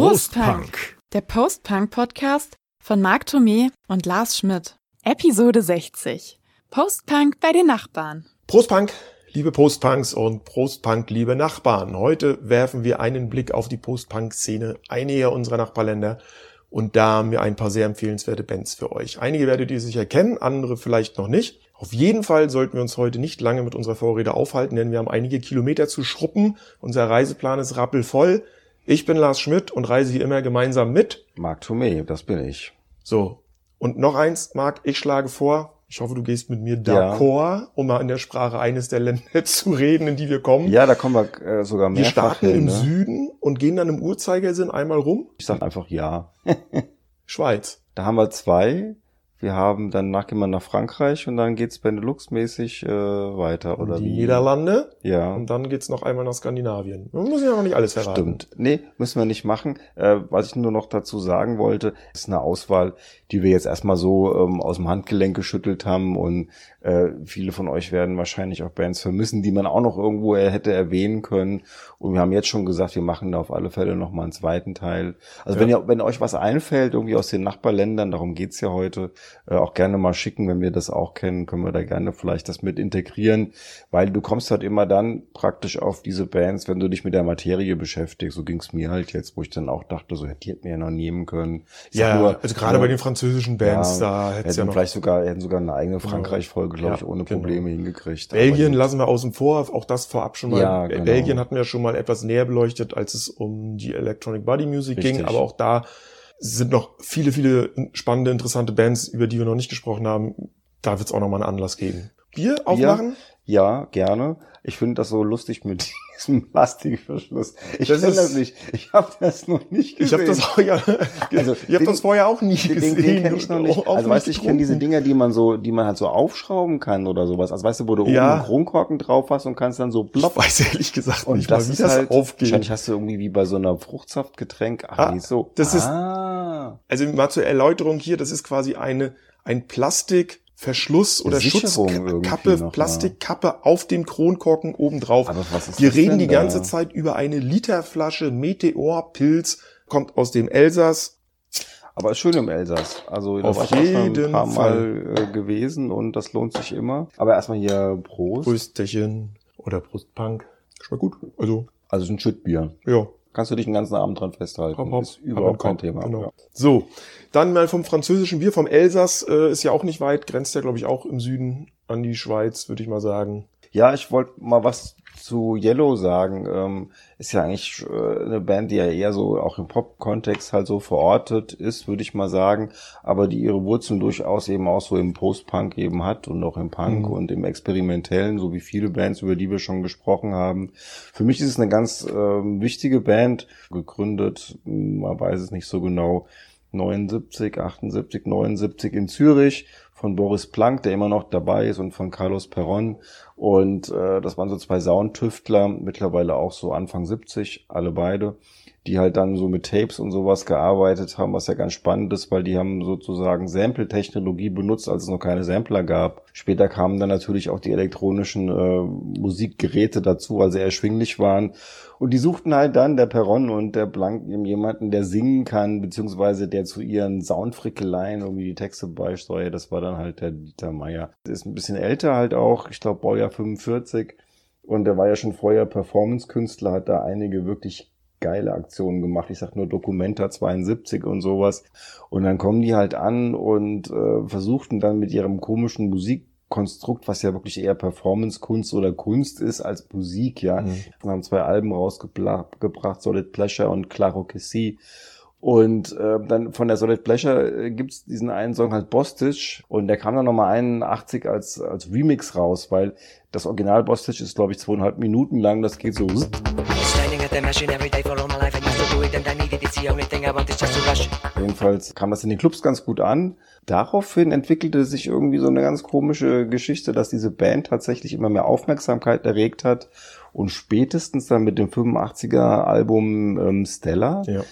Prostpunk, der Postpunk-Podcast von Marc Thomé und Lars Schmidt. Episode 60. Postpunk bei den Nachbarn. Prostpunk, liebe Postpunks und Prostpunk, liebe Nachbarn. Heute werfen wir einen Blick auf die Postpunk-Szene einiger unserer Nachbarländer und da haben wir ein paar sehr empfehlenswerte Bands für euch. Einige werdet ihr sicher kennen, andere vielleicht noch nicht. Auf jeden Fall sollten wir uns heute nicht lange mit unserer Vorrede aufhalten, denn wir haben einige Kilometer zu schruppen. Unser Reiseplan ist rappelvoll. Ich bin Lars Schmidt und reise hier immer gemeinsam mit Marc Thomé, das bin ich. So. Und noch eins, Marc, ich schlage vor, ich hoffe, du gehst mit mir d'accord, um mal in der Sprache eines der Länder zu reden, in die wir kommen. Ja, da kommen wir äh, sogar mehr. Wir starten hin, im ne? Süden und gehen dann im Uhrzeigersinn einmal rum. Ich sag einfach ja. Schweiz. Da haben wir zwei. Wir haben dann nachgehen wir nach Frankreich und dann geht's Benelux-mäßig äh, weiter oder die wie? Niederlande. Ja. Und dann geht's noch einmal nach Skandinavien. Man muss ja noch nicht alles verraten. Stimmt. Nee, müssen wir nicht machen. Äh, was ich nur noch dazu sagen wollte, ist eine Auswahl, die wir jetzt erstmal so ähm, aus dem Handgelenk geschüttelt haben und äh, viele von euch werden wahrscheinlich auch Bands vermissen, die man auch noch irgendwo hätte erwähnen können. Und wir haben jetzt schon gesagt, wir machen da auf alle Fälle noch mal einen zweiten Teil. Also Ja. wenn ihr, wenn euch was einfällt, irgendwie aus den Nachbarländern, darum geht's ja heute, äh, auch gerne mal schicken, wenn wir das auch kennen, können wir da gerne vielleicht das mit integrieren, weil du kommst halt immer dann praktisch auf diese Bands, wenn du dich mit der Materie beschäftigst. So ging's mir halt jetzt, wo ich dann auch dachte, so die hätten wir ja noch nehmen können. Ich Ja, nur, also gerade nur- bei den französischen Bands, da hätte hätten es ja noch. vielleicht sogar, hätten sogar eine eigene Frankreich-Folge, glaube ich, Ja, ohne genau. Probleme hingekriegt. Belgien lassen wir außen vor, auch das vorab schon mal. Ja, genau. Belgien hatten wir schon mal etwas näher beleuchtet, als es um die Electronic Body Music ging, Richtig. aber auch da sind noch viele, viele spannende, interessante Bands, über die wir noch nicht gesprochen haben. Da wird es auch noch mal einen Anlass geben. Bier aufmachen? Ja, gerne. Ich finde das so lustig mit diesem Plastikverschluss. Ich Das kenn ist- das nicht. Ich habe das noch nicht Ich gesehen. habe das auch ja, Also, ich habe den- das vorher auch nie gesehen. den, den kenne ich noch nicht. Also weißt du, ich kenne diese. Dinger, die man so, die man halt so aufschrauben kann oder sowas. Also weißt du, wo du Ja. oben einen Kronkorken drauf hast und kannst dann so Ich plopp. weiß ehrlich gesagt Und nicht das mal, wie ist das halt, aufgeht. wahrscheinlich hast du irgendwie wie bei so einer Fruchtsaftgetränk. Ach, Ah, nee, so. das ist- ah. Also mal zur Erläuterung hier, das ist quasi eine ein Plastikverschluss oder Schutzkappe, Plastikkappe auf dem Kronkorken obendrauf. Aber Wir reden die da? ganze Zeit über eine Literflasche Meteor Pilz, kommt aus dem Elsass. Aber ist schön im Elsass. Also da Auf jeden Fall. Mal äh, gewesen und das lohnt sich immer. Aber erstmal hier Prost. Brüsterchen oder Brustpunk. Schmeckt gut. Also, Also es ist ein Schüttbier. ja. Kannst du dich den ganzen Abend dran festhalten. Hopp, hopp, ist überhaupt Hopp, kein Thema. Genau. Ja. So, dann mal vom französischen Bier, vom Elsass, äh, ist ja auch nicht weit, grenzt ja, glaube ich, auch im Süden an die Schweiz, würde ich mal sagen. Ja, ich wollte mal was zu Yellow sagen. Ähm, ist ja eigentlich äh, eine Band, die ja eher so auch im Pop-Kontext halt so verortet ist, würde ich mal sagen. Aber die ihre Wurzeln durchaus eben auch so im Post-Punk eben hat und auch im Punk Mhm. und im Experimentellen, so wie viele Bands, über die wir schon gesprochen haben. Für mich ist es eine ganz ähm, wichtige Band, gegründet, man weiß es nicht so genau, 79, 78, 79 in Zürich von Boris Planck, der immer noch dabei ist, und von Carlos Perron. Und äh, das waren so zwei Soundtüftler, mittlerweile auch so Anfang 70, alle beide, die halt dann so mit Tapes und sowas gearbeitet haben, was ja ganz spannend ist, weil die haben sozusagen Sample-Technologie benutzt, als es noch keine Sampler gab. Später kamen dann natürlich auch die elektronischen äh, Musikgeräte dazu, weil sie erschwinglich waren. Und die suchten halt dann, der Perron und der Blank, jemanden, der singen kann, beziehungsweise der zu ihren Soundfrickeleien irgendwie die Texte beisteuert. Das war dann halt der Dieter Meier. Ist ein bisschen älter halt auch, ich glaube Baujahr 45. Und der war ja schon vorher Performance-Künstler, hat da einige wirklich geile Aktionen gemacht. Ich sag nur Documenta 72 und sowas. Und dann kommen die halt an und äh, versuchten dann mit ihrem komischen Musikkonstrukt, was ja wirklich eher Performance-Kunst oder Kunst ist als Musik, ja. Mhm. Wir haben zwei Alben rausgebracht, Solid Pleasure und Claro Que Si. Und äh, dann von der Solid Pleasure äh, gibt's diesen einen Song halt Bostitch und der kam dann nochmal 81 als, als Remix raus, weil das Original Bostitch ist, glaube ich, zweieinhalb Minuten lang, das geht so. Standing the machine every day for all my life. I used to do it and I needed it. The only thing I want is just to rush. Jedenfalls kam das in den Clubs ganz gut an. Daraufhin entwickelte sich irgendwie so eine ganz komische Geschichte, dass diese Band tatsächlich immer mehr Aufmerksamkeit erregt hat und spätestens dann mit dem 85er Album ähm, Stella Ja.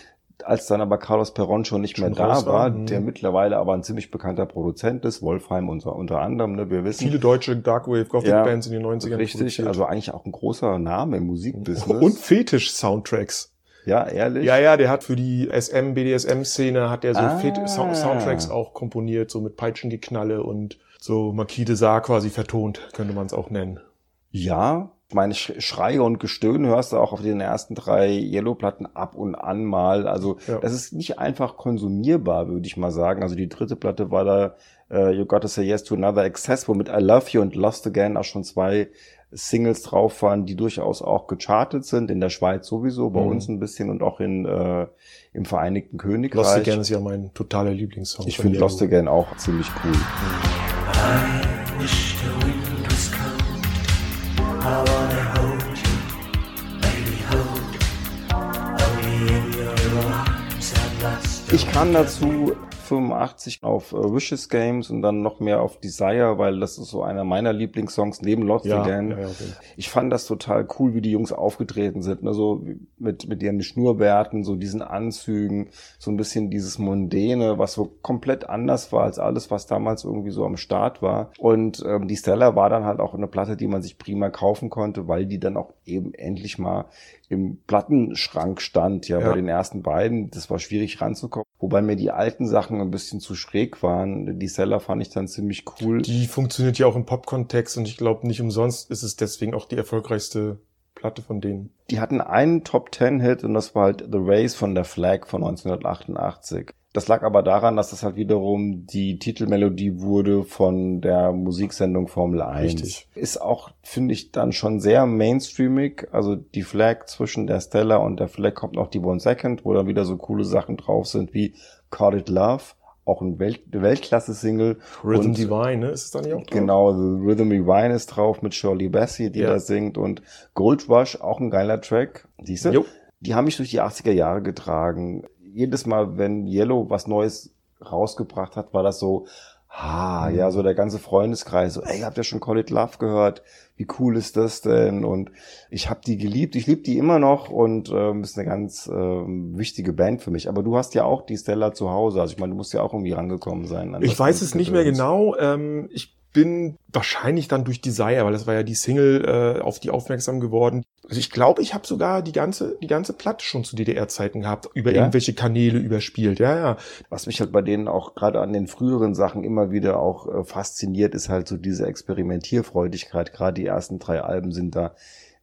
Als dann aber Carlos Perron schon nicht Schon mehr da war, mhm. der mittlerweile aber ein ziemlich bekannter Produzent ist, Wolfheim unter, unter anderem, ne, wir wissen. Viele deutsche Darkwave Gothic Ja, Bands in den 90ern Richtig, produziert. also eigentlich auch ein großer Name im Musikbusiness. und Fetisch-Soundtracks. Ja, ehrlich? Ja, ja, der hat für die SM, BDSM-Szene hat er so Ah. Sound Soundtracks auch komponiert, so mit Peitschengeknalle und so Marquis de Sade quasi vertont, könnte man es auch nennen. Ja, meine Sch- Schreie und Gestöhne hörst du auch auf den ersten drei Yellow-Platten ab und an mal. Also Ja. das ist nicht einfach konsumierbar, würde ich mal sagen. Also die dritte Platte war da äh, You Gotta Say Yes to Another Excess, womit I Love You und Lost Again auch schon zwei Singles drauf waren, die durchaus auch gechartet sind. In der Schweiz sowieso, bei Mhm. uns ein bisschen und auch in, äh, im Vereinigten Königreich. Lost Again ist ja mein totaler Lieblingssong. Ich finde. Lost Again auch ziemlich cool. Ich kam dazu 85 auf äh, Wishes Games und dann noch mehr auf Desire, weil das ist so einer meiner Lieblingssongs neben Lost Ja, Again. ja, ja, okay. Ich fand das total cool, wie die Jungs aufgetreten sind, ne? so mit, mit ihren Schnurrbärten, so diesen Anzügen, so ein bisschen dieses Mondäne, was so komplett anders war als alles, was damals irgendwie so am Start war. Und ähm, die Stella war dann halt auch eine Platte, die man sich prima kaufen konnte, weil die dann auch eben endlich mal im Plattenschrank stand, ja, Ja. bei den ersten beiden. Das war schwierig ranzukommen. Wobei mir die alten Sachen ein bisschen zu schräg waren. Die Seller fand ich dann ziemlich cool. Die funktioniert ja auch im Pop-Kontext und ich glaube nicht umsonst ist es deswegen auch die erfolgreichste Platte von denen. Die hatten einen Top Ten Hit und das war halt The Race von der Flag von 1988. Das lag aber daran, dass das halt wiederum die Titelmelodie wurde von der Musiksendung Formel 1. Richtig. Ist auch, finde ich, dann schon sehr mainstreamig. Also die Flag zwischen der Stella und der Flag kommt noch die One Second, wo dann wieder so coole Sachen drauf sind wie Call It Love, auch ein Welt Weltklasse-Single. Rhythm Und- Divine, ne? Ist es da nicht auch drauf? Genau, The Rhythm Rewind ist drauf mit Shirley Bassey, die Ja. da singt und Gold Rush, auch ein geiler Track. Siehst du? Jo. Die haben mich durch die 80er Jahre getragen. Jedes Mal, wenn Yellow was Neues rausgebracht hat, war das so, ha, Mhm. ja, so der ganze Freundeskreis, so, ey, habt ihr schon Call It Love gehört? Wie cool ist das denn? Und ich habe die geliebt, ich liebe die immer noch und ähm, ist eine ganz ähm, wichtige Band für mich. Aber du hast ja auch die Stella zu Hause, also ich meine, du musst ja auch irgendwie rangekommen sein. Ich weiß es nicht mehr genau. Ähm, ich bin wahrscheinlich dann durch Desire, weil das war ja die Single, äh, auf die aufmerksam geworden. Also ich glaube, ich habe sogar die ganze, die ganze Platte schon zu DDR-Zeiten gehabt, über Ja? irgendwelche Kanäle überspielt. Ja, ja. Was mich halt bei denen auch gerade an den früheren Sachen immer wieder auch äh, fasziniert, ist halt so diese Experimentierfreudigkeit. Gerade die ersten drei Alben sind da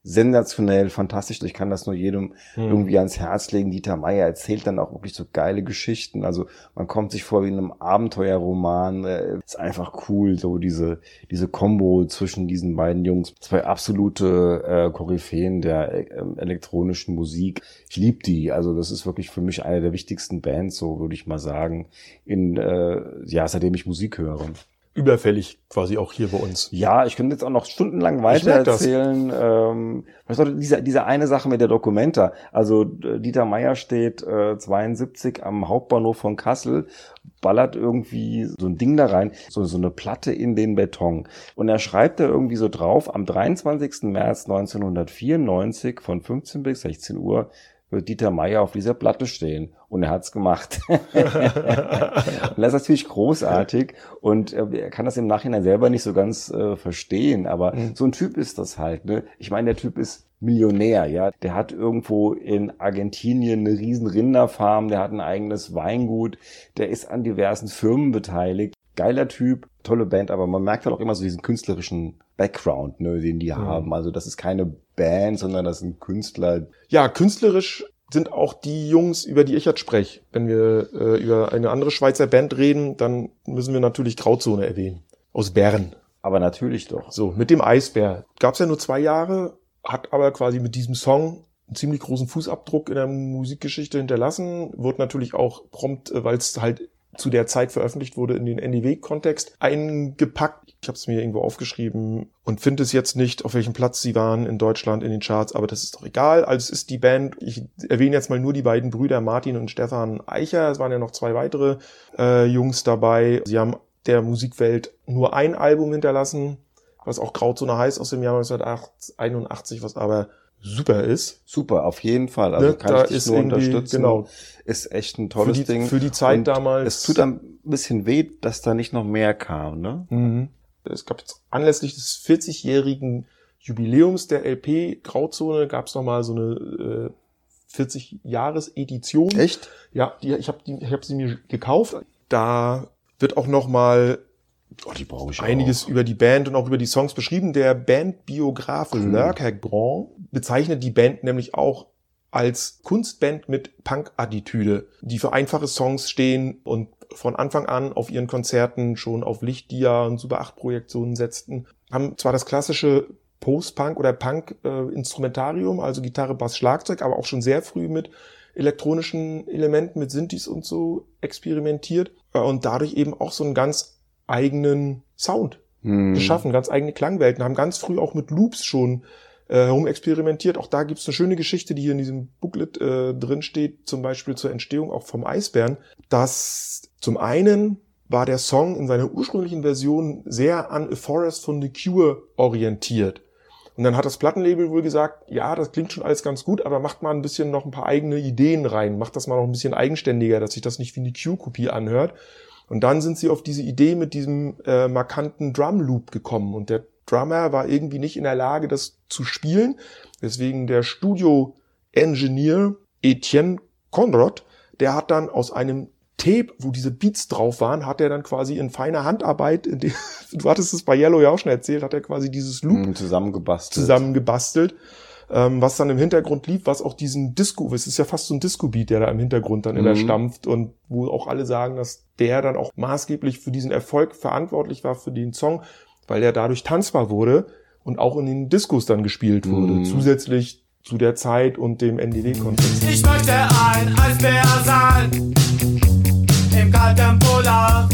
sensationell, fantastisch. Ich kann das nur jedem Hm. irgendwie ans Herz legen. Dieter Meier erzählt dann auch wirklich so geile Geschichten. Also man kommt sich vor wie in einem Abenteuerroman. Äh, Ist einfach cool, so diese, diese Kombo zwischen diesen beiden Jungs. Zwei absolute äh, Koryphäen der äh, elektronischen Musik. Ich liebe die. Also das ist wirklich für mich eine der wichtigsten Bands, so würde ich mal sagen, in äh, ja, seitdem ich Musik höre. Überfällig quasi auch hier bei uns. Ja, ich könnte jetzt auch noch stundenlang weiter erzählen. Ähm, diese, diese eine Sache mit der Documenta. Also äh, Dieter Meier steht äh, 72 am Hauptbahnhof von Kassel, ballert irgendwie so ein Ding da rein, so, so eine Platte in den Beton. Und er schreibt da irgendwie so drauf, am 23. März 1994 von 15 bis 16 Uhr wird Dieter Meier auf dieser Platte stehen. Und er hat's gemacht. und das ist natürlich großartig. Und äh, er kann das im Nachhinein selber nicht so ganz äh, verstehen. Aber Mhm. so ein Typ ist das halt. Ne? Ich meine, der Typ ist Millionär, ja. Der hat irgendwo in Argentinien eine riesen Rinderfarm, der hat ein eigenes Weingut, der ist an diversen Firmen beteiligt. Geiler Typ, tolle Band, aber man merkt halt auch immer so diesen künstlerischen Background, ne, den die haben. Also das ist keine Band, sondern das sind Künstler. Ja, künstlerisch sind auch die Jungs, über die ich jetzt spreche. Wenn wir äh, über eine andere Schweizer Band reden, dann müssen wir natürlich Grauzone erwähnen. Aus Bern. Aber natürlich doch. So, mit dem Eisbär. Gab's ja nur zwei Jahre, hat aber quasi mit diesem Song einen ziemlich großen Fußabdruck in der Musikgeschichte hinterlassen. Wird natürlich auch prompt, äh, weil es halt zu der Zeit veröffentlicht wurde, in den NDW-Kontext eingepackt. Ich habe es mir irgendwo aufgeschrieben und finde es jetzt nicht, auf welchem Platz sie waren in Deutschland in den Charts, aber das ist doch egal. Also es ist die Band, ich erwähne jetzt mal nur die beiden Brüder Martin und Stefan Eicher. Es waren ja noch zwei weitere äh, Jungs dabei. Sie haben der Musikwelt nur ein Album hinterlassen, was auch Grauzone heißt aus dem Jahr 1981, was aber super ist. Super, auf jeden Fall. Also Ne, kann da ich dich ist nur unterstützen. genau. Ist echt ein Für tolles die, Ding. für die Zeit Und damals. Es tut ein bisschen weh, dass da nicht noch mehr kam, ne? Mhm. Es gab jetzt anlässlich des 40-jährigen Jubiläums der LP Grauzone gab es nochmal so eine äh, 40-Jahres-Edition. Echt? Ja, die, ich habe hab sie mir gekauft. Da wird auch noch mal Oh, die brauche ich einiges auch. über die Band und auch über die Songs beschrieben. Der Bandbiograf Cool. Lurker Grand bezeichnet die Band nämlich auch als Kunstband mit Punk-Attitüde, die für einfache Songs stehen und von Anfang an auf ihren Konzerten schon auf Lichtdia und Super 8 Projektionen setzten. Haben zwar das klassische Post-Punk oder Punk-Instrumentarium, also Gitarre, Bass, Schlagzeug, aber auch schon sehr früh mit elektronischen Elementen, mit Synthes und so experimentiert und dadurch eben auch so einen ganz eigenen Sound Hm. geschaffen, ganz eigene Klangwelten, haben ganz früh auch mit Loops schon äh, herum experimentiert. Auch da gibt's eine schöne Geschichte, die hier in diesem Booklet äh, drin steht, zum Beispiel zur Entstehung auch vom Eisbären, dass zum einen war der Song in seiner ursprünglichen Version sehr an A Forest von The Cure orientiert. Und dann hat das Plattenlabel wohl gesagt, ja, das klingt schon alles ganz gut, aber macht mal ein bisschen noch ein paar eigene Ideen rein, macht das mal noch ein bisschen eigenständiger, dass sich das nicht wie eine Cure-Kopie anhört. Und dann sind sie auf diese Idee mit diesem äh, markanten Drum Loop gekommen. Und der Drummer war irgendwie nicht in der Lage, das zu spielen. Deswegen der Studio-Engineer Etienne Conrad, der hat dann aus einem Tape, wo diese Beats drauf waren, hat er dann quasi in feiner Handarbeit, in dem, du hattest es bei Yellow ja auch schon erzählt, hat er quasi dieses Loop Hm, zusammengebastelt. zusammengebastelt, ähm, was dann im Hintergrund lief, was auch diesen Disco, es ist ja fast so ein Disco-Beat, der da im Hintergrund dann immer Mhm. stampft und wo auch alle sagen, dass der dann auch maßgeblich für diesen Erfolg verantwortlich war für den Song, weil er dadurch tanzbar wurde und auch in den Discos dann gespielt wurde, Mhm. zusätzlich zu der Zeit und dem NDD-Kontext. Ich möchte ein Eisbär sein im kalten Polar.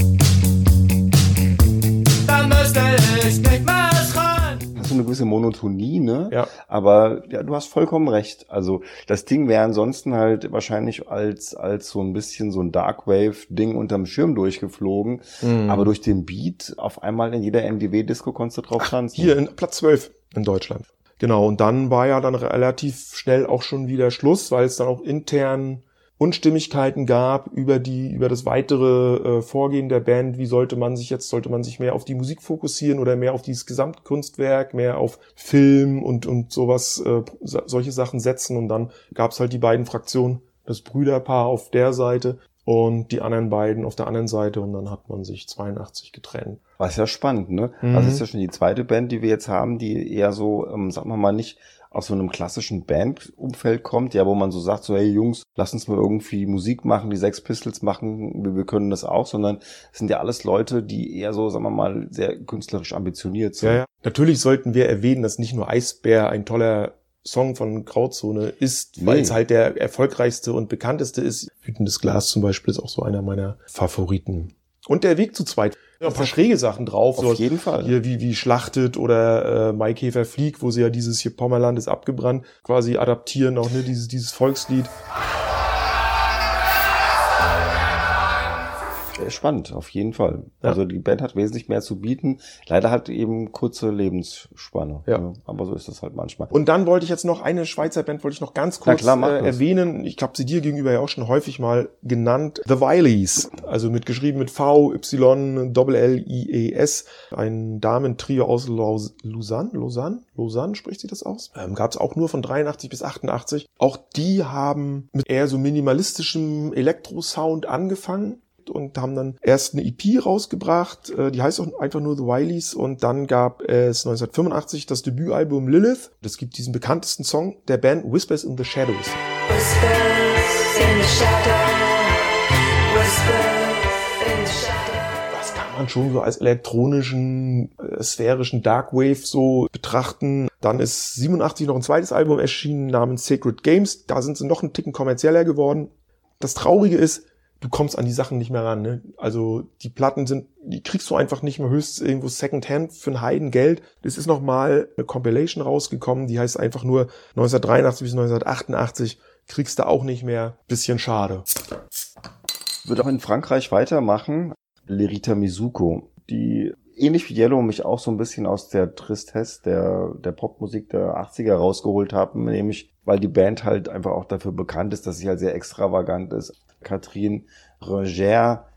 Eine gewisse Monotonie, ne? Ja. Aber ja, du hast vollkommen recht. Also das Ding wäre ansonsten halt wahrscheinlich als als so ein bisschen so ein Darkwave-Ding unterm Schirm durchgeflogen. Mhm. Aber durch den Beat auf einmal in jeder MDW-Disco konntest du drauf tanzen. Hier in Platz 12 in Deutschland. Genau, und dann war ja dann relativ schnell auch schon wieder Schluss, weil es dann auch intern Unstimmigkeiten gab über die, über das weitere äh, Vorgehen der Band. Wie sollte man sich jetzt, sollte man sich mehr auf die Musik fokussieren oder mehr auf dieses Gesamtkunstwerk, mehr auf Film und, und sowas, äh, so- solche Sachen setzen. Und dann gab es halt die beiden Fraktionen, das Brüderpaar auf der Seite und die anderen beiden auf der anderen Seite. Und dann hat man sich 82 getrennt. Was ja spannend, ne? Mhm. Also das ist ja schon die zweite Band, die wir jetzt haben, die eher so, ähm, sagen wir mal, nicht aus so einem klassischen Bandumfeld kommt, ja, wo man so sagt, so, hey Jungs, lass uns mal irgendwie Musik machen, die Sex Pistols machen, wir, wir können das auch, sondern es sind ja alles Leute, die eher so, sagen wir mal, sehr künstlerisch ambitioniert sind. Ja, ja. Natürlich sollten wir erwähnen, dass nicht nur Eisbär ein toller Song von Grauzone ist, weil Nee. es halt der erfolgreichste und bekannteste ist. Wütendes Glas zum Beispiel ist auch so einer meiner Favoriten. Und der Weg zu zweit. Ja, ein paar schräge Sachen drauf. Auf so jeden Fall. Hier wie, wie Schlachtet oder äh, Maikäfer fliegt, wo sie ja dieses hier Pommerland ist abgebrannt, quasi adaptieren auch, ne, dieses, dieses Volkslied. Spannend, auf jeden Fall. Ja. Also die Band hat wesentlich mehr zu bieten. Leider hat eben kurze Lebensspanne. Ja. ne? Aber so ist das halt manchmal. Und dann wollte ich jetzt noch eine Schweizer Band wollte ich noch ganz kurz klar, äh, erwähnen. Ich habe sie dir gegenüber ja auch schon häufig mal genannt. The Wileys, also mit geschrieben mit V Y Doppel L I E S, ein Damentrio aus Laus Lausanne, Lausanne, Lausanne spricht sie das aus? Ähm, Gab es auch nur von 83 bis 88. Auch die haben mit eher so minimalistischem Elektrosound angefangen und haben dann erst eine EP rausgebracht, äh, die heißt auch einfach nur The Wileys und dann gab es 1985 das Debütalbum Lilith. Das gibt diesen bekanntesten Song der Band Whispers in the Shadows. Whispers in the shadow. Whispers in the shadow. Das kann man schon so als elektronischen, äh, sphärischen Darkwave so betrachten. Dann ist 87 noch ein zweites Album erschienen namens Sacred Games. Da sind sie noch einen Ticken kommerzieller geworden. Das Traurige ist, du kommst an die Sachen nicht mehr ran. Ne? Also die Platten sind, die kriegst du einfach nicht mehr höchstens irgendwo Secondhand für ein Heidengeld. Es ist noch mal eine Compilation rausgekommen, die heißt einfach nur 1983 bis 1988. Kriegst du auch nicht mehr. Bisschen schade. Wird auch in Frankreich weitermachen. Lerita Mizuko, die ähnlich wie Yellow mich auch so ein bisschen aus der Tristesse der, der Popmusik der 80er rausgeholt haben, nämlich weil die Band halt einfach auch dafür bekannt ist, dass sie halt sehr extravagant ist. Catherine Roger,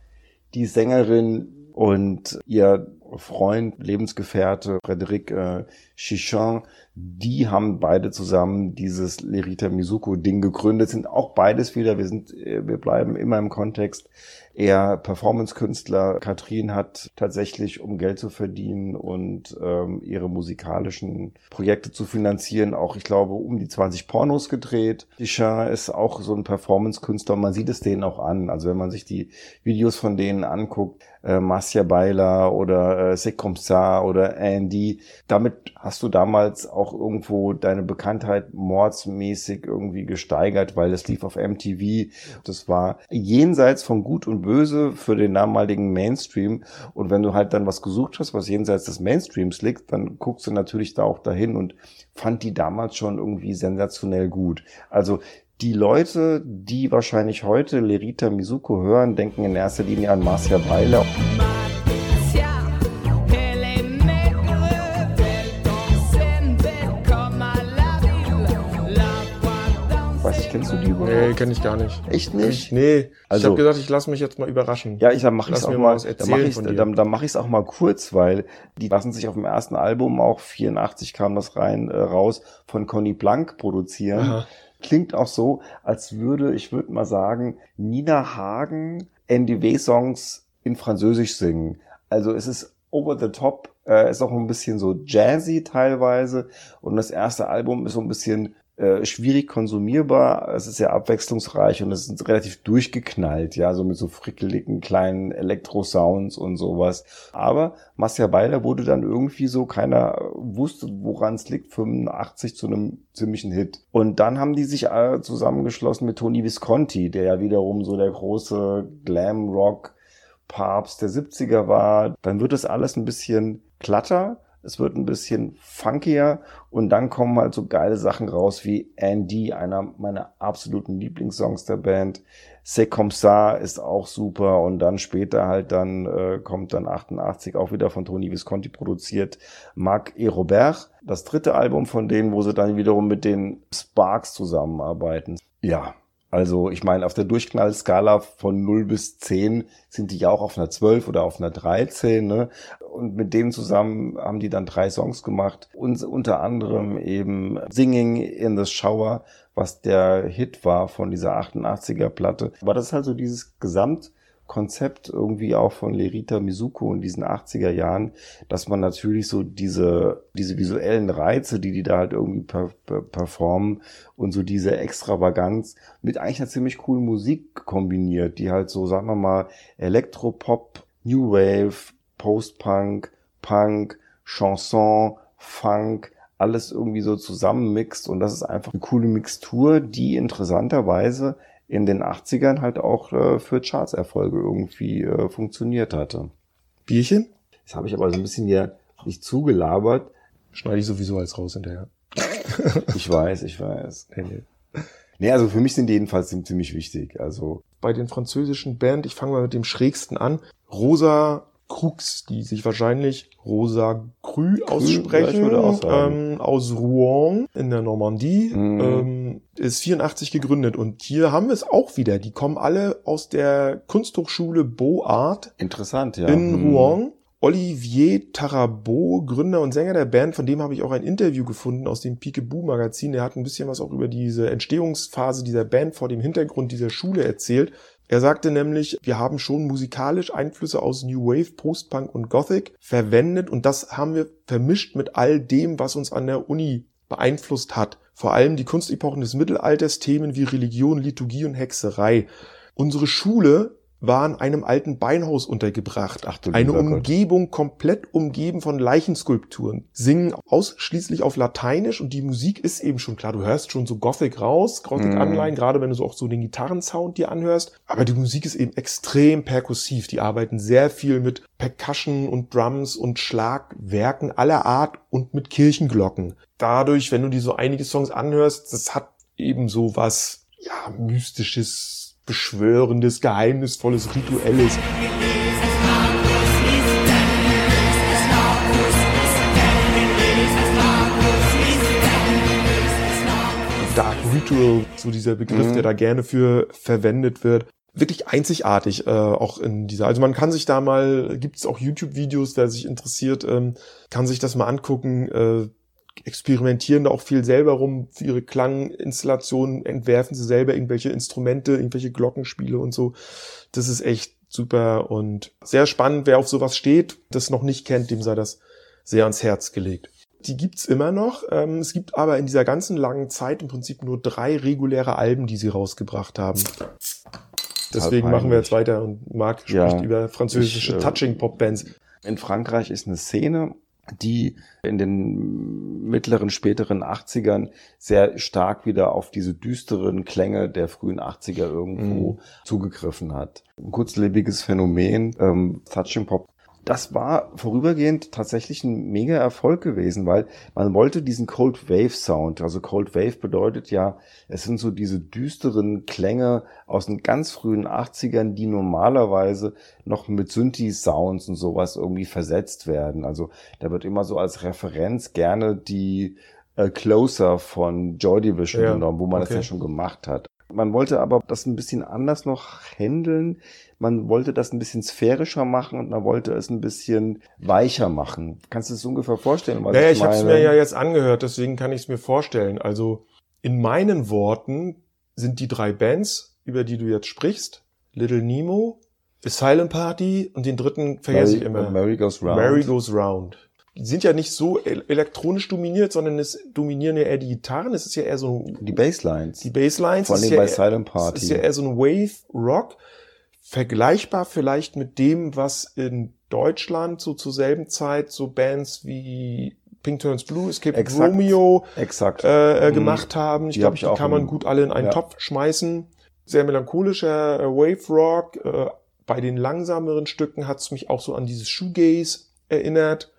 die Sängerin und ihr Freund, Lebensgefährte, Frédéric äh, Chichon, die haben beide zusammen dieses Lerita Mizuko Ding gegründet, sind auch beides wieder, wir sind, äh, wir bleiben immer im Kontext eher Performance-Künstler. Katrin hat tatsächlich, um Geld zu verdienen und ähm, ihre musikalischen Projekte zu finanzieren, auch, ich glaube, um die 20 Pornos gedreht. Chichon ist auch so ein Performance-Künstler und man sieht es denen auch an. Also wenn man sich die Videos von denen anguckt, äh, Marcia Beiler oder äh, ça oder Andy, damit hast du damals auch irgendwo deine Bekanntheit mordsmäßig irgendwie gesteigert, weil es lief auf MTV. Das war jenseits von Gut und Böse für den damaligen Mainstream. Und wenn du halt dann was gesucht hast, was jenseits des Mainstreams liegt, dann guckst du natürlich da auch dahin und fand die damals schon irgendwie sensationell gut. Also die Leute, die wahrscheinlich heute Lerita Mizuko hören, denken in erster Linie an Marcia Beiler. Weiß ich, kennst du die überhaupt? Nee, kenne ich gar nicht. Echt Kenn nicht? Ich, nee, ich Also- habe gesagt, ich lasse mich jetzt mal überraschen. Ja, ich dann mache ich Lass auch mir mal, dann mache ich von dir. dann, dann mache ich auch mal kurz, weil die lassen sich auf dem ersten Album auch 84 kam das rein äh, raus von Conny Blank produzieren. Aha. Klingt auch so, als würde ich würde mal sagen Nina Hagen NDW Songs in Französisch singen. Also es ist over the top, äh, ist auch ein bisschen so jazzy teilweise und das erste Album ist so ein bisschen äh, schwierig konsumierbar. Es ist sehr abwechslungsreich und es ist relativ durchgeknallt, ja, so mit so frickeligen kleinen Elektro-Sounds und sowas. Aber Marcia Beiler wurde dann irgendwie so, keiner wusste, woran es liegt, 85 zu einem ziemlichen Hit. Und dann haben die sich äh, zusammengeschlossen mit Tony Visconti, der ja wiederum so der große Glam-Rock Papst der 70er war, dann wird das alles ein bisschen glatter, es wird ein bisschen funkier und dann kommen halt so geile Sachen raus wie Andy, einer meiner absoluten Lieblingssongs der Band. C'est comme ça ist auch super und dann später halt dann äh, kommt dann 88 auch wieder von Tony Visconti produziert Marc et Robert, das dritte Album von denen, wo sie dann wiederum mit den Sparks zusammenarbeiten. Ja, also ich meine, auf der Durchknallskala von 0 bis 10 sind die ja auch auf einer 12 oder auf einer 13. Ne? Und mit dem zusammen haben die dann drei Songs gemacht. Und unter anderem eben Singing in the Shower, was der Hit war von dieser 88er Platte. Aber das ist halt so dieses Gesamtkonzept irgendwie auch von Lerita Mizuko in diesen 80er Jahren, dass man natürlich so diese, diese visuellen Reize, die die da halt irgendwie per, per, performen und so diese Extravaganz mit eigentlich einer ziemlich coolen Musik kombiniert, die halt so, sagen wir mal, Elektropop, New Wave, Post-Punk, Punk, Chanson, Funk, alles irgendwie so zusammenmixt und das ist einfach eine coole Mixtur, die interessanterweise in den 80ern halt auch äh, für Chartserfolge irgendwie äh, funktioniert hatte. Bierchen? Das habe ich aber so ein bisschen hier nicht zugelabert. Schneide ich sowieso als raus hinterher. Ich weiß, ich weiß. Nee, nee. Nee, also für mich sind die jedenfalls ziemlich wichtig. Also Bei den französischen Band, ich fange mal mit dem schrägsten an. Rosa Crux, die sich wahrscheinlich Rosa Cru aussprechen, ähm, aus Rouen in der Normandie, Mhm. ähm, ist 84 gegründet. Und hier haben wir es auch wieder. Die kommen alle aus der Kunsthochschule Beaux Art interessant, ja. in Hm. Rouen. Olivier Tarabeau, Gründer und Sänger der Band, von dem habe ich auch ein Interview gefunden aus dem Peekaboo Magazin. Der hat ein bisschen was auch über diese Entstehungsphase dieser Band vor dem Hintergrund dieser Schule erzählt. Er sagte nämlich, wir haben schon musikalisch Einflüsse aus New Wave, Post-Punk und Gothic verwendet und das haben wir vermischt mit all dem, was uns an der Uni beeinflusst hat. Vor allem die Kunstepochen des Mittelalters, Themen wie Religion, Liturgie und Hexerei. Unsere Schule war in einem alten Beinhaus untergebracht. Ach du Eine lieber Gott. Umgebung komplett umgeben von Leichenskulpturen. Singen ausschließlich auf Lateinisch und die Musik ist eben schon klar. Du hörst schon so Gothic raus, Gothic Mhm. Anleihen, gerade wenn du so auch so den Gitarrensound dir anhörst. Aber die Musik ist eben extrem perkussiv. Die arbeiten sehr viel mit Percussion und Drums und Schlagwerken aller Art und mit Kirchenglocken. Dadurch, wenn du dir so einige Songs anhörst, das hat eben so was, ja, mystisches, beschwörendes, geheimnisvolles, rituelles. Dark Ritual, so dieser Begriff, Mhm. der da gerne für verwendet wird. wirklich einzigartig, äh, auch in dieser. Also man kann sich da mal, gibt es auch YouTube-Videos, wer sich interessiert, ähm, kann sich das mal angucken. Äh, experimentieren da auch viel selber rum für ihre Klanginstallationen, entwerfen sie selber irgendwelche Instrumente, irgendwelche Glockenspiele und so. Das ist echt super und sehr spannend. Wer auf sowas steht, das noch nicht kennt, dem sei das sehr ans Herz gelegt. Die gibt's immer noch. Ähm, es gibt aber in dieser ganzen langen Zeit im Prinzip nur drei reguläre Alben, die sie rausgebracht haben. Deswegen machen wir jetzt weiter und Marc spricht Ja, über französische ich, äh, Touching-Pop-Bands. In Frankreich ist eine Szene, die in den mittleren, späteren 80ern sehr stark wieder auf diese düsteren Klänge der frühen 80er irgendwo Mhm. zugegriffen hat. Ein kurzlebiges Phänomen, ähm, Touching Pop. Das war vorübergehend tatsächlich ein mega Erfolg gewesen, weil man wollte diesen Cold Wave Sound. Also Cold Wave bedeutet ja, es sind so diese düsteren Klänge aus den ganz frühen 80ern, die normalerweise noch mit Synthi-Sounds und sowas irgendwie versetzt werden. Also da wird immer so als Referenz gerne die äh, Closer von Joy Division Ja, genommen, wo man das okay. ja schon gemacht hat. Man wollte aber das ein bisschen anders noch handeln. Man wollte das ein bisschen sphärischer machen und man wollte es ein bisschen weicher machen. Kannst du es ungefähr vorstellen? Was Naja, ich habe es mir ja jetzt angehört, deswegen kann ich es mir vorstellen. Also in meinen Worten sind die drei Bands, über die du jetzt sprichst, Little Nemo, Asylum Party und den dritten vergesse ich Mary, immer. Mary Goes Round. Mary Goes Round. Die sind ja nicht so el- elektronisch dominiert, sondern es dominieren ja eher die Gitarren. Es ist ja eher so die Basslines. die Basslines. Vor es ist allem ja bei eher- Silent Es Party. ist ja eher so ein Wave Rock. Vergleichbar vielleicht mit dem, was in Deutschland so zur selben Zeit so Bands wie Pink Turns Blue, Escape Exakt. Romeo Exakt. äh, äh, Mhm. gemacht haben. Ich Die glaube, hab ich die kann man gut alle in einen ja. Topf schmeißen. Sehr melancholischer äh, Wave Rock. Äh, bei den langsameren Stücken hat es mich auch so an dieses Shoegaze erinnert.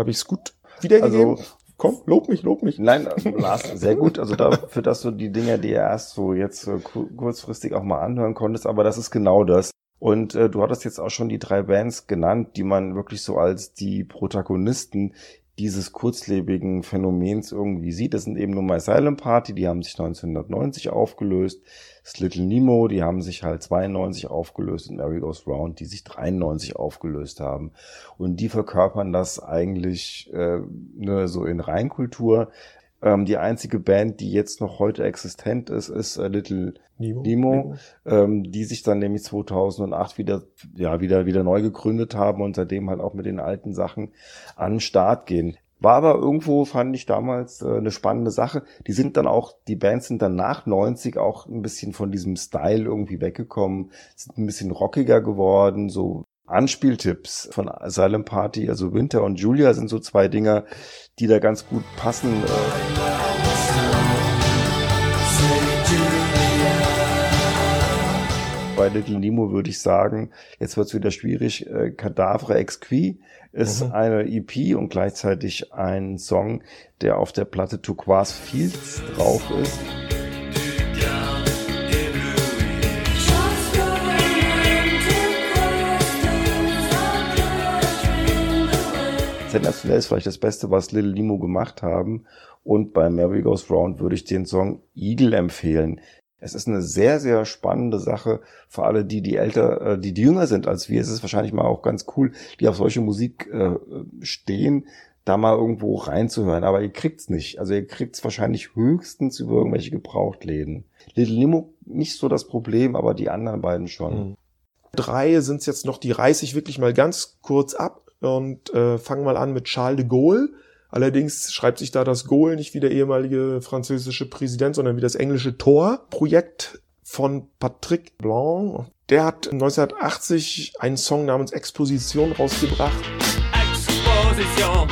Habe ich es gut wiedergegeben? Also- Komm, lob mich, lob mich. Nein, Lars, sehr gut. Also dafür, dass du die Dinger dir erst so jetzt äh, ku- kurzfristig auch mal anhören konntest, aber das ist genau das. Und äh, du hattest jetzt auch schon die drei Bands genannt, die man wirklich so als die Protagonisten dieses kurzlebigen Phänomens irgendwie sieht. Das sind eben nur mal Silent Party, die haben sich 1990 aufgelöst. Das Little Nemo, die haben sich halt 92 aufgelöst und Mary Goes Round, die sich 93 aufgelöst haben. Und die verkörpern das eigentlich äh, nur so in Reinkultur. Ähm, die einzige Band, die jetzt noch heute existent ist, ist äh, Little Nemo. Nemo, ähm, die sich dann nämlich 2008 wieder, ja, wieder, wieder neu gegründet haben und seitdem halt auch mit den alten Sachen an den Start gehen. War aber irgendwo, fand ich damals, äh, eine spannende Sache. Die sind dann auch, die Bands sind dann nach 90 auch ein bisschen von diesem Style irgendwie weggekommen, sind ein bisschen rockiger geworden, so Anspieltipps von Silent Party, also Winter und Julia sind so zwei Dinger, die da ganz gut passen. Äh, bei Little Nemo würde ich sagen, jetzt wird es wieder schwierig. Äh, Cadavre Exqui ist Mhm. eine EP und gleichzeitig ein Song, der auf der Platte Turquoise Fields drauf ist. Sensationell ist vielleicht das Beste, was Little Nemo gemacht haben. Und bei Mary Goes Round würde ich den Song Eagle empfehlen. Es ist eine sehr, sehr spannende Sache für alle, die, die älter, äh, die, die jünger sind als wir. Es ist wahrscheinlich mal auch ganz cool, die auf solche Musik äh, stehen, da mal irgendwo reinzuhören. Aber ihr kriegt's nicht. Also ihr kriegt's wahrscheinlich höchstens über irgendwelche Gebrauchtläden. Little Nemo nicht so das Problem, aber die anderen beiden schon. Mhm. Drei sind jetzt noch, die reiße ich wirklich mal ganz kurz ab und äh, fangen mal an mit Charles de Gaulle. Allerdings schreibt sich da das Gaulle nicht wie der ehemalige französische Präsident, sondern wie das englische Tor. Projekt von Patrick Blanc. Der hat 1980 einen Song namens Exposition rausgebracht. Exposition.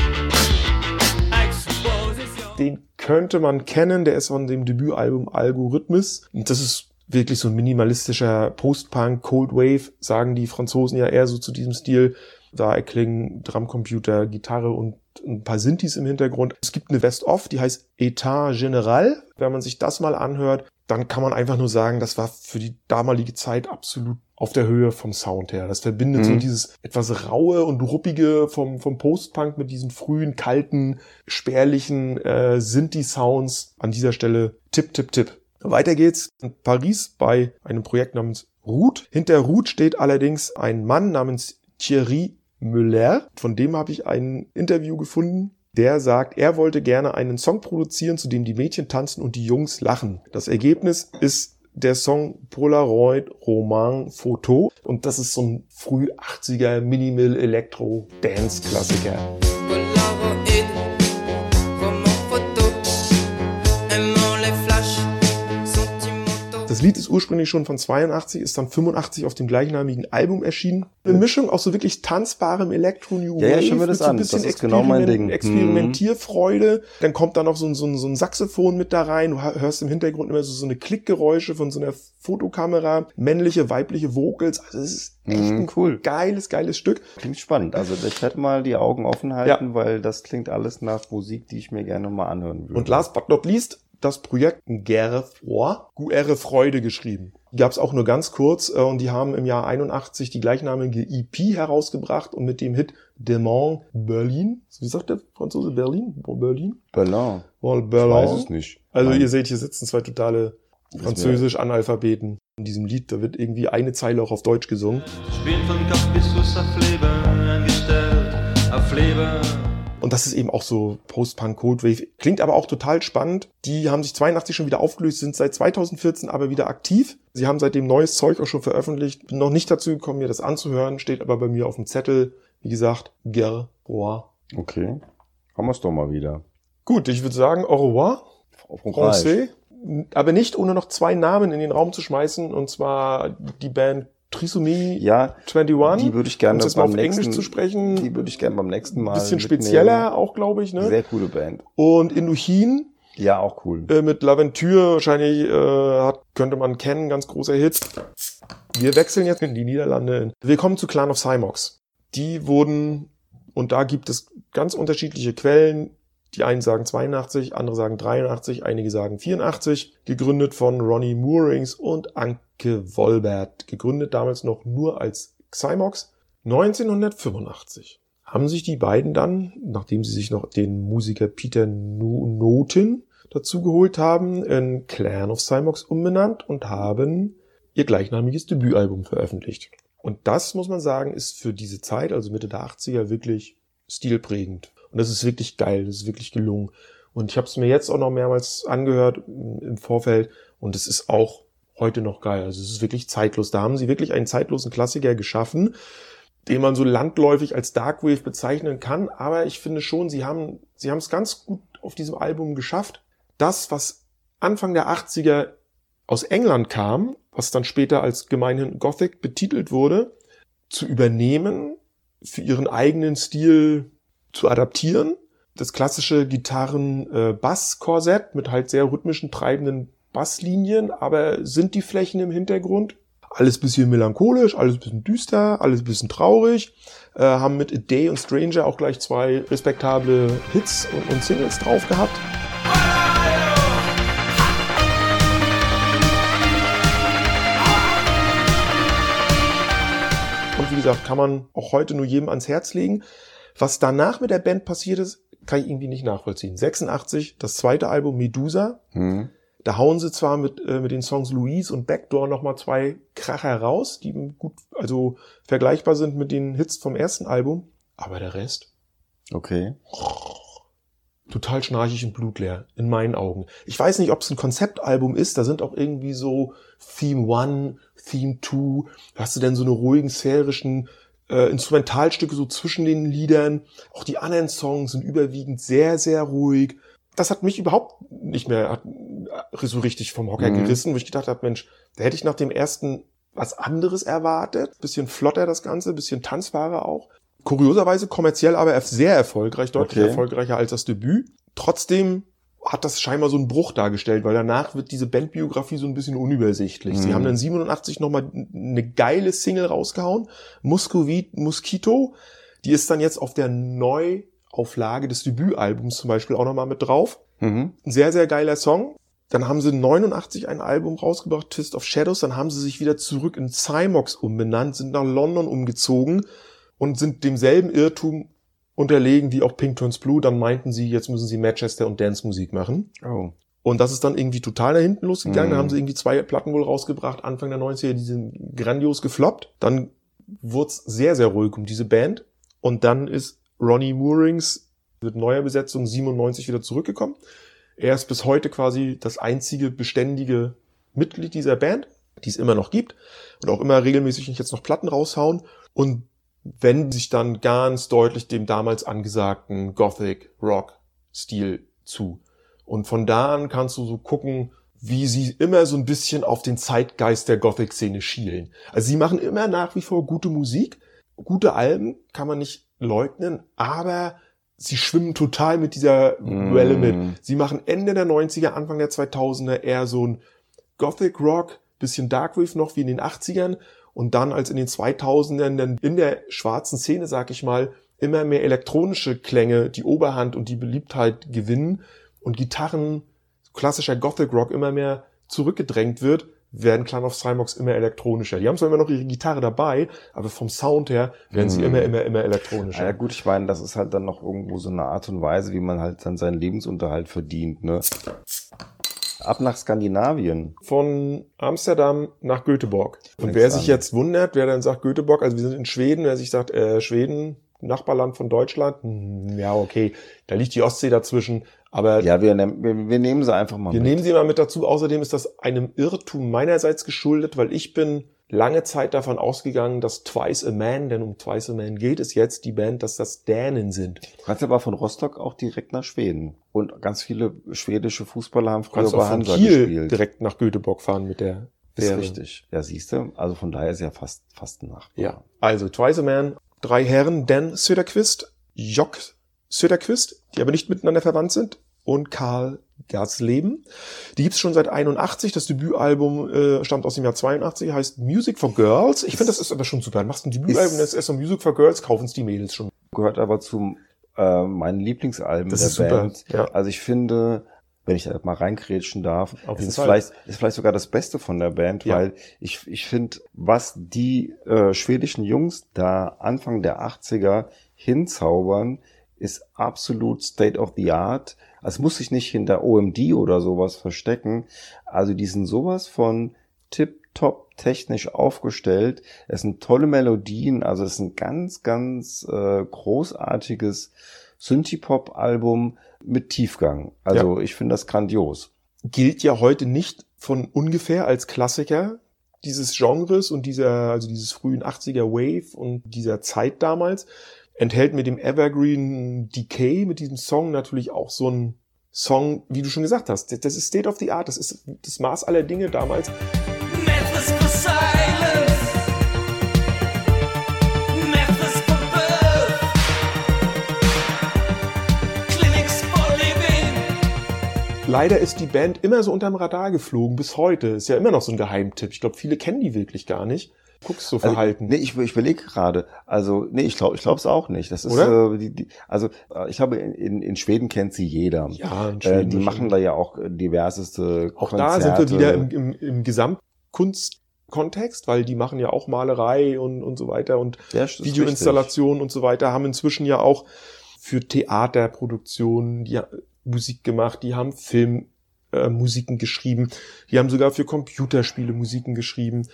Exposition. Den könnte man kennen, der ist von dem Debütalbum Algorithmus. Und das ist wirklich so ein minimalistischer Post-Punk, Cold Wave, sagen die Franzosen ja eher so zu diesem Stil. Da erklingen Drumcomputer, Gitarre und ein paar Synthes im Hintergrund. Es gibt eine Best-of, die heißt Etat General. Wenn man sich das mal anhört, dann kann man einfach nur sagen, das war für die damalige Zeit absolut auf der Höhe vom Sound her. Das verbindet so Mhm. dieses etwas raue und ruppige vom, vom Post-Punk mit diesen frühen, kalten, spärlichen äh, Synthi-Sounds. An dieser Stelle Tipp, Tipp, Tipp. Weiter geht's in Paris bei einem Projekt namens Ruth. Hinter Ruth steht allerdings ein Mann namens Thierry Müller. Von dem habe ich ein Interview gefunden. Der sagt, er wollte gerne einen Song produzieren, zu dem die Mädchen tanzen und die Jungs lachen. Das Ergebnis ist der Song Polaroid Roman Photo und das ist so ein früh 80er Minimal Electro Dance Klassiker. Das Lied ist ursprünglich schon von 82, ist dann 85 auf dem gleichnamigen Album erschienen. Eine Mischung aus so wirklich tanzbarem Elektro-New Ja, ja, Wave mir das mit so ein an. bisschen Das ist genau mein Experiment- Ding. Experimentierfreude. Dann kommt da noch so ein, so, ein, so ein Saxophon mit da rein. Du hörst im Hintergrund immer so, so eine Klickgeräusche von so einer Fotokamera. Männliche, weibliche Vocals. Also es ist echt Mhm, ein cool. geiles, geiles Stück. Klingt spannend. Also ich werde mal die Augen offen halten, weil das klingt alles nach Musik, die ich mir gerne mal anhören würde. Und last but not least, das Projekt Guerre Froid, Guerre Freude geschrieben. Die gab es auch nur ganz kurz äh, und die haben im Jahr 81 die gleichnamige EP herausgebracht und mit dem Hit Demont Berlin, wie sagt der Franzose Berlin? Berlin? Berlin. Well, Ich Berlin. weiß es nicht. Also Nein. ihr seht, hier sitzen zwei totale Französisch-Analphabeten. In diesem Lied, da wird irgendwie eine Zeile auch auf Deutsch gesungen. Ich bin von Kopf bis Fuß auf Leben eingestellt, auf Leben. Und das ist eben auch so Post-Punk Cold Wave. Klingt aber auch total spannend. Die haben sich 82 schon wieder aufgelöst, sind seit 2014 aber wieder aktiv. Sie haben seitdem neues Zeug auch schon veröffentlicht. Bin noch nicht dazu gekommen, mir das anzuhören, steht aber bei mir auf dem Zettel. Wie gesagt, Guerre Roi. Okay. Haben wir es doch mal wieder. Gut, ich würde sagen, au revoir. Francais. Aber nicht ohne noch zwei Namen in den Raum zu schmeißen. Und zwar die Band Trisomie Ja, 21. die würde ich gerne um das mal beim auf nächsten, Englisch zu sprechen. Die würde ich gerne beim nächsten Mal. bisschen mitnehmen. spezieller auch, glaube ich. Ne? Sehr coole Band. Und Indochine Ja, auch cool. äh, mit L'Aventure wahrscheinlich äh, hat, könnte man kennen, ganz großer Hit. Wir wechseln jetzt in die Niederlande. Willkommen zu Clan of Cymox. Die wurden, und da gibt es ganz unterschiedliche Quellen. Die einen sagen 82, andere sagen 83, einige sagen 84. Gegründet von Ronnie Moorings und Anke Wolbert. Gegründet damals noch nur als Cymox. 1985 haben sich die beiden dann, nachdem sie sich noch den Musiker Peter No- Noten dazu geholt haben, in Clan of Cymox umbenannt und haben ihr gleichnamiges Debütalbum veröffentlicht. Und das, muss man sagen, ist für diese Zeit, also Mitte der 80er, wirklich stilprägend. Und das ist wirklich geil, das ist wirklich gelungen. Und ich habe es mir jetzt auch noch mehrmals angehört mm, im Vorfeld und es ist auch heute noch geil. Also es ist wirklich zeitlos. Da haben sie wirklich einen zeitlosen Klassiker geschaffen, den man so landläufig als Darkwave bezeichnen kann. Aber ich finde schon, sie haben sie haben es ganz gut auf diesem Album geschafft. Das, was Anfang der 80er aus England kam, was dann später als gemeinhin Gothic betitelt wurde, zu übernehmen, für ihren eigenen Stil zu adaptieren. Das klassische Gitarren-Bass-Korsett mit halt sehr rhythmischen, treibenden Basslinien, aber sind die Flächen im Hintergrund. Alles bisschen melancholisch, alles bisschen düster, alles bisschen traurig. Äh, haben mit A Day und Stranger auch gleich zwei respektable Hits und, und Singles drauf gehabt. Und wie gesagt, kann man auch heute nur jedem ans Herz legen. Was danach mit der Band passiert ist, kann ich irgendwie nicht nachvollziehen. 86, das zweite Album Medusa. Hm. Da hauen sie zwar mit, äh, mit den Songs Louise und Backdoor nochmal zwei Kracher raus, die gut, also vergleichbar sind mit den Hits vom ersten Album. Aber der Rest, Okay. total schnarchig und blutleer, in meinen Augen. Ich weiß nicht, ob es ein Konzeptalbum ist, da sind auch irgendwie so Theme One, Theme Two, hast du denn so eine ruhigen, sphärischen äh, Instrumentalstücke so zwischen den Liedern. Auch die anderen Songs sind überwiegend sehr, sehr ruhig. Das hat mich überhaupt nicht mehr hat, äh, so richtig vom Hocker Mhm. gerissen, wo ich gedacht habe, Mensch, da hätte ich nach dem ersten was anderes erwartet. Bisschen flotter das Ganze, bisschen tanzbarer auch. Kurioserweise kommerziell aber sehr erfolgreich, deutlich Okay. erfolgreicher als das Debüt. Trotzdem hat das scheinbar so einen Bruch dargestellt, weil danach wird diese Bandbiografie so ein bisschen unübersichtlich. Sie Mhm. haben dann 87 nochmal eine geile Single rausgehauen, Muscovit Mosquito. Die ist dann jetzt auf der Neuauflage des Debütalbums zum Beispiel auch nochmal mit drauf. Mhm. Ein sehr, sehr geiler Song. Dann haben sie 89 ein Album rausgebracht, Twist of Shadows. Dann haben sie sich wieder zurück in Cymox umbenannt, sind nach London umgezogen und sind demselben Irrtum unterlegen wie auch Pink Turns Blue. Dann meinten sie, jetzt müssen sie Manchester und Dance-Musik machen. Oh. Und das ist dann irgendwie total nach hinten losgegangen. Mhm. Da haben sie irgendwie zwei Platten wohl rausgebracht, Anfang der 90er, die sind grandios gefloppt. Dann wurde es sehr, sehr ruhig um diese Band. Und dann ist Ronnie Moorings mit neuer Besetzung 97 wieder zurückgekommen. Er ist bis heute quasi das einzige beständige Mitglied dieser Band, die es immer noch gibt und auch immer regelmäßig jetzt noch Platten raushauen und wenden sich dann ganz deutlich dem damals angesagten Gothic Rock Stil zu. Und von da an kannst du so gucken, wie sie immer so ein bisschen auf den Zeitgeist der Gothic-Szene schielen. Also sie machen immer nach wie vor gute Musik, gute Alben, kann man nicht leugnen, aber sie schwimmen total mit dieser Mm. Welle mit. Sie machen Ende der 90er, Anfang der 2000er eher so ein Gothic Rock, bisschen Darkwave noch wie in den 80ern und dann als in den 2000ern dann in der schwarzen Szene, sag ich mal, immer mehr elektronische Klänge die Oberhand und die Beliebtheit gewinnen und Gitarren, klassischer Gothic Rock immer mehr zurückgedrängt wird, werden Clan of Cymox immer elektronischer. Die haben zwar immer noch ihre Gitarre dabei, aber vom Sound her werden sie Mhm. immer, immer, immer elektronischer. Ja gut, ich meine, das ist halt dann noch irgendwo so eine Art und Weise, wie man halt dann seinen Lebensunterhalt verdient. Ne? Ab nach Skandinavien. von Amsterdam nach Göteborg. Und wer sich jetzt wundert, wer dann sagt Göteborg, also wir sind in Schweden, wer sich sagt, äh, Schweden, Nachbarland von Deutschland, hm, ja, okay, da liegt die Ostsee dazwischen, aber Ja, wir, nehm, wir, wir nehmen sie einfach mal wir mit. nehmen sie mal mit dazu. Außerdem ist das einem Irrtum meinerseits geschuldet, weil ich bin lange Zeit davon ausgegangen, dass Twice a Man, denn um Twice a Man geht es jetzt, die Band, dass das Dänen sind. Du kannst aber von Rostock auch direkt nach Schweden. Und ganz viele schwedische Fußballer haben früher bei Hansa Kiel gespielt. direkt nach Göteborg fahren mit der ist Fähre. richtig. Ja, siehst du. Also von daher ist ja fast, fast ein Nachbar. Ja, also Twice a Man, drei Herren, Dan Söderqvist, Jock Söderqvist, die aber nicht miteinander verwandt sind, und Karl Gersleben. Die gibt's schon seit 81. Das Debütalbum äh, stammt aus dem Jahr 82, heißt Music for Girls. Ich finde, das ist aber schon super. Du machst ein Debütalbum, das ist so Music for Girls, kaufen's die Mädels schon. Gehört aber zum äh, meinen Lieblingsalben Das der ist super, Band. ja. Also ich finde, wenn ich da mal reinkrätschen darf, Auf ist vielleicht, ist vielleicht sogar das Beste von der Band, Ja. weil ich, ich finde, was die äh, schwedischen Jungs da Anfang der 80er hinzaubern, ist absolut State of the Art. Es muss sich nicht hinter OMD oder sowas verstecken. Also die sind sowas von tip-top technisch aufgestellt. Es sind tolle Melodien, also es ist ein ganz, ganz äh, großartiges Synthie-Pop-Album mit Tiefgang. Also ich finde das grandios. Gilt ja heute nicht von ungefähr als Klassiker dieses Genres und dieser, also dieses frühen 80er Wave und dieser Zeit damals. Enthält mit dem Evergreen Decay, mit diesem Song natürlich auch so ein Song, wie du schon gesagt hast. Das ist State of the Art, das ist das Maß aller Dinge damals. Leider ist die Band immer so unterm Radar geflogen, bis heute. Ist ja immer noch so ein Geheimtipp. Ich glaube, viele kennen die wirklich gar nicht. Guckst so verhalten. Also, nee, ich, ich überlege gerade. Also, nee, ich glaube ich glaube es auch nicht. Das ist, Oder? äh, die, die, also äh, ich glaube, in, in, Schweden kennt sie jeder. ja, in Äh, Schweden die bestimmt. machen da ja auch äh, diverseste Auch Konzerte. da sind wir wieder im, im, im Gesamtkunstkontext, weil die machen ja auch Malerei und, und so weiter und Videoinstallationen und so weiter, haben inzwischen ja auch für Theaterproduktionen die Musik gemacht, die haben Filmmusiken äh, geschrieben, die haben sogar für Computerspiele Musiken geschrieben.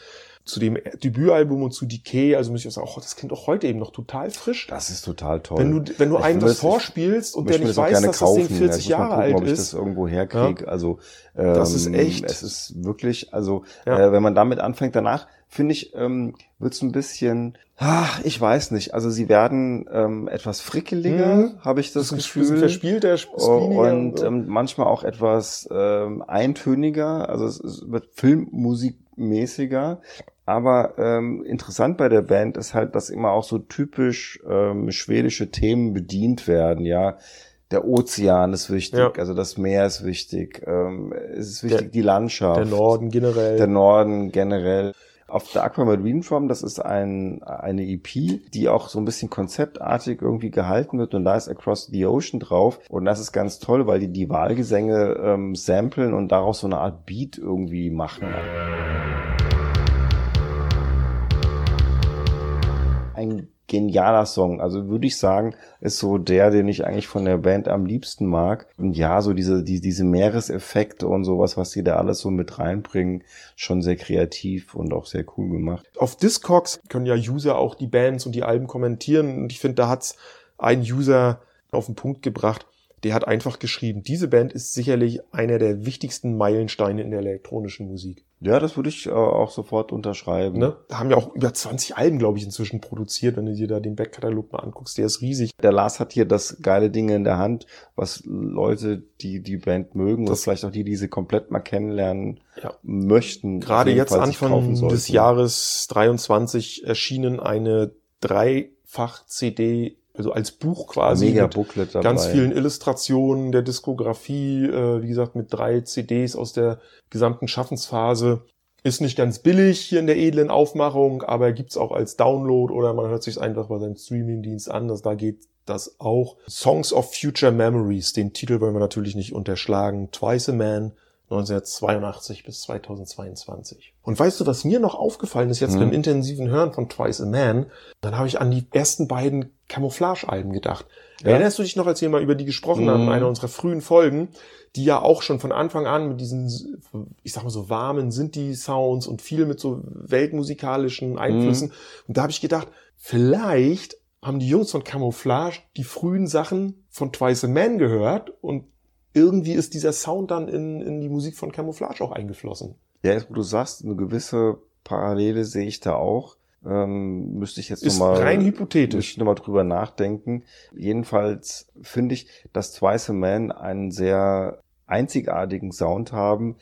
Zu dem Debütalbum und zu Decay, also muss ich auch sagen, oh, das klingt auch heute eben noch total frisch. Das ist total toll. Wenn du, wenn du Ich einem das vorspielst und der nicht das weiß, dass das Ding kaufen. 40 Ja, Jahre gucken, alt ob ich ist, das irgendwo herkriege. Also ähm, Das ist echt. Es ist wirklich, also Ja. äh, wenn man damit anfängt, danach finde ich, ähm, wird's ein bisschen, ach, ich weiß nicht. Also sie werden ähm, etwas frickeliger, Mhm. habe ich das, das ist Gefühl. verspielter, spleeniger und so. ähm, manchmal auch etwas ähm, eintöniger, also es, es wird filmmusikmäßiger. Aber ähm, interessant bei der Band ist halt, dass immer auch so typisch ähm, schwedische Themen bedient werden, ja. Der Ozean ist wichtig, Ja. also das Meer ist wichtig, ähm, es ist wichtig, Der- die Landschaft. der Norden generell. Der Norden generell. Auf der Aquamarine From, das ist ein, eine EP, die auch so ein bisschen konzeptartig irgendwie gehalten wird und da ist Across the Ocean drauf und das ist ganz toll, weil die die Wahlgesänge ähm, samplen und daraus so eine Art Beat irgendwie machen. Ein genialer Song. Also würde ich sagen, ist so der, den ich eigentlich von der Band am liebsten mag. Und ja, so diese, die, diese Meereseffekte und sowas, was die da alles so mit reinbringen, schon sehr kreativ und auch sehr cool gemacht. Auf Discogs können ja User auch die Bands und die Alben kommentieren. Und ich finde, da hat's ein User auf den Punkt gebracht. Der hat einfach geschrieben, diese Band ist sicherlich einer der wichtigsten Meilensteine in der elektronischen Musik. Ja, das würde ich äh, auch sofort unterschreiben. Ne? Da haben ja auch über 20 Alben, glaube ich, inzwischen produziert, wenn du dir da den Backkatalog mal anguckst. Der ist riesig. Der Lars hat hier das geile Ding in der Hand, was Leute, die die Band mögen, Das- oder vielleicht auch die, die sie komplett mal kennenlernen Ja. möchten. Gerade jetzt Anfang des Jahres 23 erschienen eine Dreifach-CD, also als Buch quasi. Mega Booklet dabei. ganz vielen Illustrationen der Diskografie, äh, wie gesagt, mit drei CDs aus der gesamten Schaffensphase. Ist nicht ganz billig hier in der edlen Aufmachung, aber gibt's auch als Download oder man hört sich einfach bei seinem Streamingdienst an, dass da geht das auch. Songs of Future Memories, den Titel wollen wir natürlich nicht unterschlagen. Twice a Man, 1982 bis 2022. Und weißt du, was mir noch aufgefallen ist jetzt Mhm. beim intensiven Hören von Twice a Man? Dann habe ich an die ersten beiden Camouflage-Alben gedacht. Ja. Erinnerst du dich noch, als wir mal über die gesprochen haben in Mhm. einer unserer frühen Folgen, die ja auch schon von Anfang an mit diesen, ich sag mal so warmen Sinti-Sounds und viel mit so weltmusikalischen Einflüssen. Und da habe ich gedacht, vielleicht haben die Jungs von Camouflage die frühen Sachen von Twice a Man gehört und irgendwie ist dieser Sound dann in, in die Musik von Camouflage auch eingeflossen. Ja, jetzt, wo du sagst, eine gewisse Parallele sehe ich da auch. Ähm, müsste ich jetzt nochmal rein Müsste hypothetisch. ich nochmal drüber nachdenken. Jedenfalls finde ich, dass Twice a Man einen sehr einzigartigen Sound haben,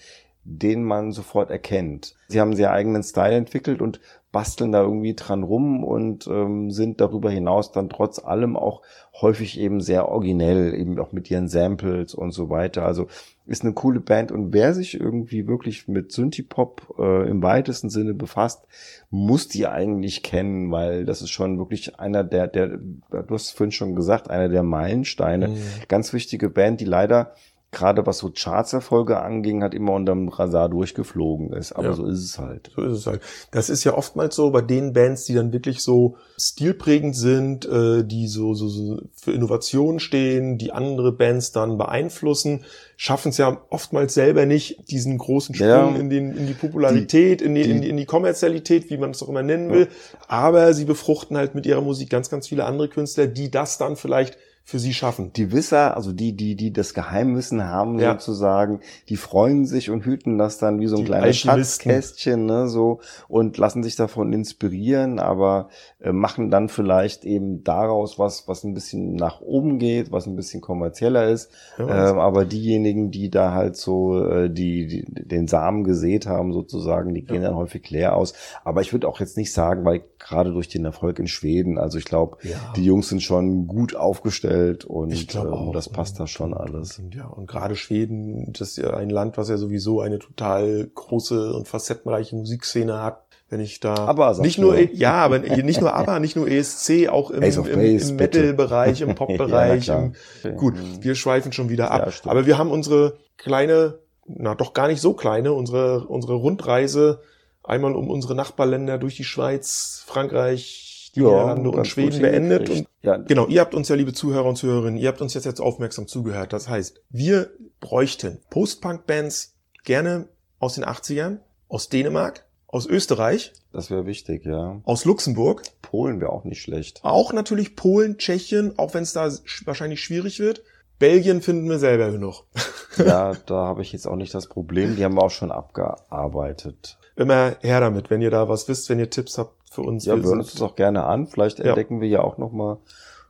den man sofort erkennt. Sie haben sehr eigenen Style entwickelt und basteln da irgendwie dran rum und ähm, sind darüber hinaus dann trotz allem auch häufig eben sehr originell, eben auch mit ihren Samples und so weiter. Also ist eine coole Band und wer sich irgendwie wirklich mit Synthie-Pop äh, im weitesten Sinne befasst, muss die eigentlich kennen, weil das ist schon wirklich einer der, der, du hast es vorhin schon gesagt, einer der Meilensteine. Mhm. Ganz wichtige Band, die leider gerade was so Charts-Erfolge anging, hat immer unterm Radar durchgeflogen ist. Aber Ja. so ist es halt. So ist es halt. Das ist ja oftmals so bei den Bands, die dann wirklich so stilprägend sind, äh, die so, so, so für Innovation stehen, die andere Bands dann beeinflussen, schaffen es ja oftmals selber nicht, diesen großen Sprung Ja. in, den, in die Popularität, in, die, die- in, die, in die Kommerzialität, wie man es auch immer nennen will. Aber sie befruchten halt mit ihrer Musik ganz, ganz viele andere Künstler, die das dann vielleicht für sie schaffen. Die Wisser, also die, die, die das Geheimwissen haben Ja. sozusagen, die freuen sich und hüten das dann wie so ein Die kleines. Schatzkästchen, ne, so, und lassen sich davon inspirieren, aber äh, machen dann vielleicht eben daraus was, was ein bisschen nach oben geht, was ein bisschen kommerzieller ist. Ja, ähm, aber diejenigen, die da halt so äh, die, die den Samen gesät haben sozusagen, die gehen dann häufig leer aus. Aber ich würde auch jetzt nicht sagen, weil gerade durch den Erfolg in Schweden, also ich glaube, Ja. die Jungs sind schon gut aufgestellt und Ich glaube ähm, das passt da schon alles. Und ja, und gerade Schweden, das ist ja ein Land, was ja sowieso eine total große und facettenreiche Musikszene hat. Wenn ich da Aber nicht nur E- ja, aber nicht nur aber, nicht nur ESC, auch im, im, im. Metal-Bereich, im Ja, Pop-Bereich. klar. gut, Mhm. wir schweifen schon wieder ab. Ja, aber wir haben unsere kleine, na doch gar nicht so kleine, unsere unsere Rundreise einmal um unsere Nachbarländer durch die Schweiz, Frankreich, die Niederlande und Schweden beendet. Und ja, Genau, ihr habt uns ja, liebe Zuhörer und Zuhörerinnen, ihr habt uns jetzt, jetzt aufmerksam zugehört. Das heißt, wir bräuchten Post-Punk-Bands gerne aus den 80ern, aus Dänemark, aus Österreich, das wäre wichtig, ja. aus Luxemburg, Polen wäre auch nicht schlecht. auch natürlich Polen, Tschechien, auch wenn es da sch- wahrscheinlich schwierig wird. Belgien finden wir selber genug. ja, da habe ich jetzt auch nicht das Problem. Die haben wir auch schon abgearbeitet. Immer her damit, wenn ihr da was wisst, wenn ihr Tipps habt für uns. Ja, Wir hören uns das auch gerne an. Vielleicht Ja. entdecken wir ja auch noch mal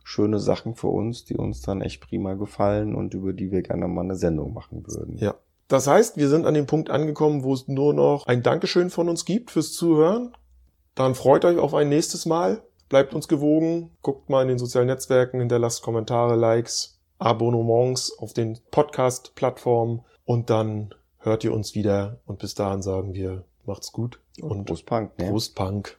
schöne Sachen für uns, die uns dann echt prima gefallen und über die wir gerne mal eine Sendung machen würden. Ja. Das heißt, wir sind an dem Punkt angekommen, wo es nur noch ein Dankeschön von uns gibt fürs Zuhören. Dann freut euch auf ein nächstes Mal. Bleibt uns gewogen. Guckt mal in den sozialen Netzwerken, hinterlasst Kommentare, Likes, Abonnements auf den Podcast-Plattformen und dann hört ihr uns wieder. Und bis dahin sagen wir, macht's gut und Prost Punk, ne? Prost Punk.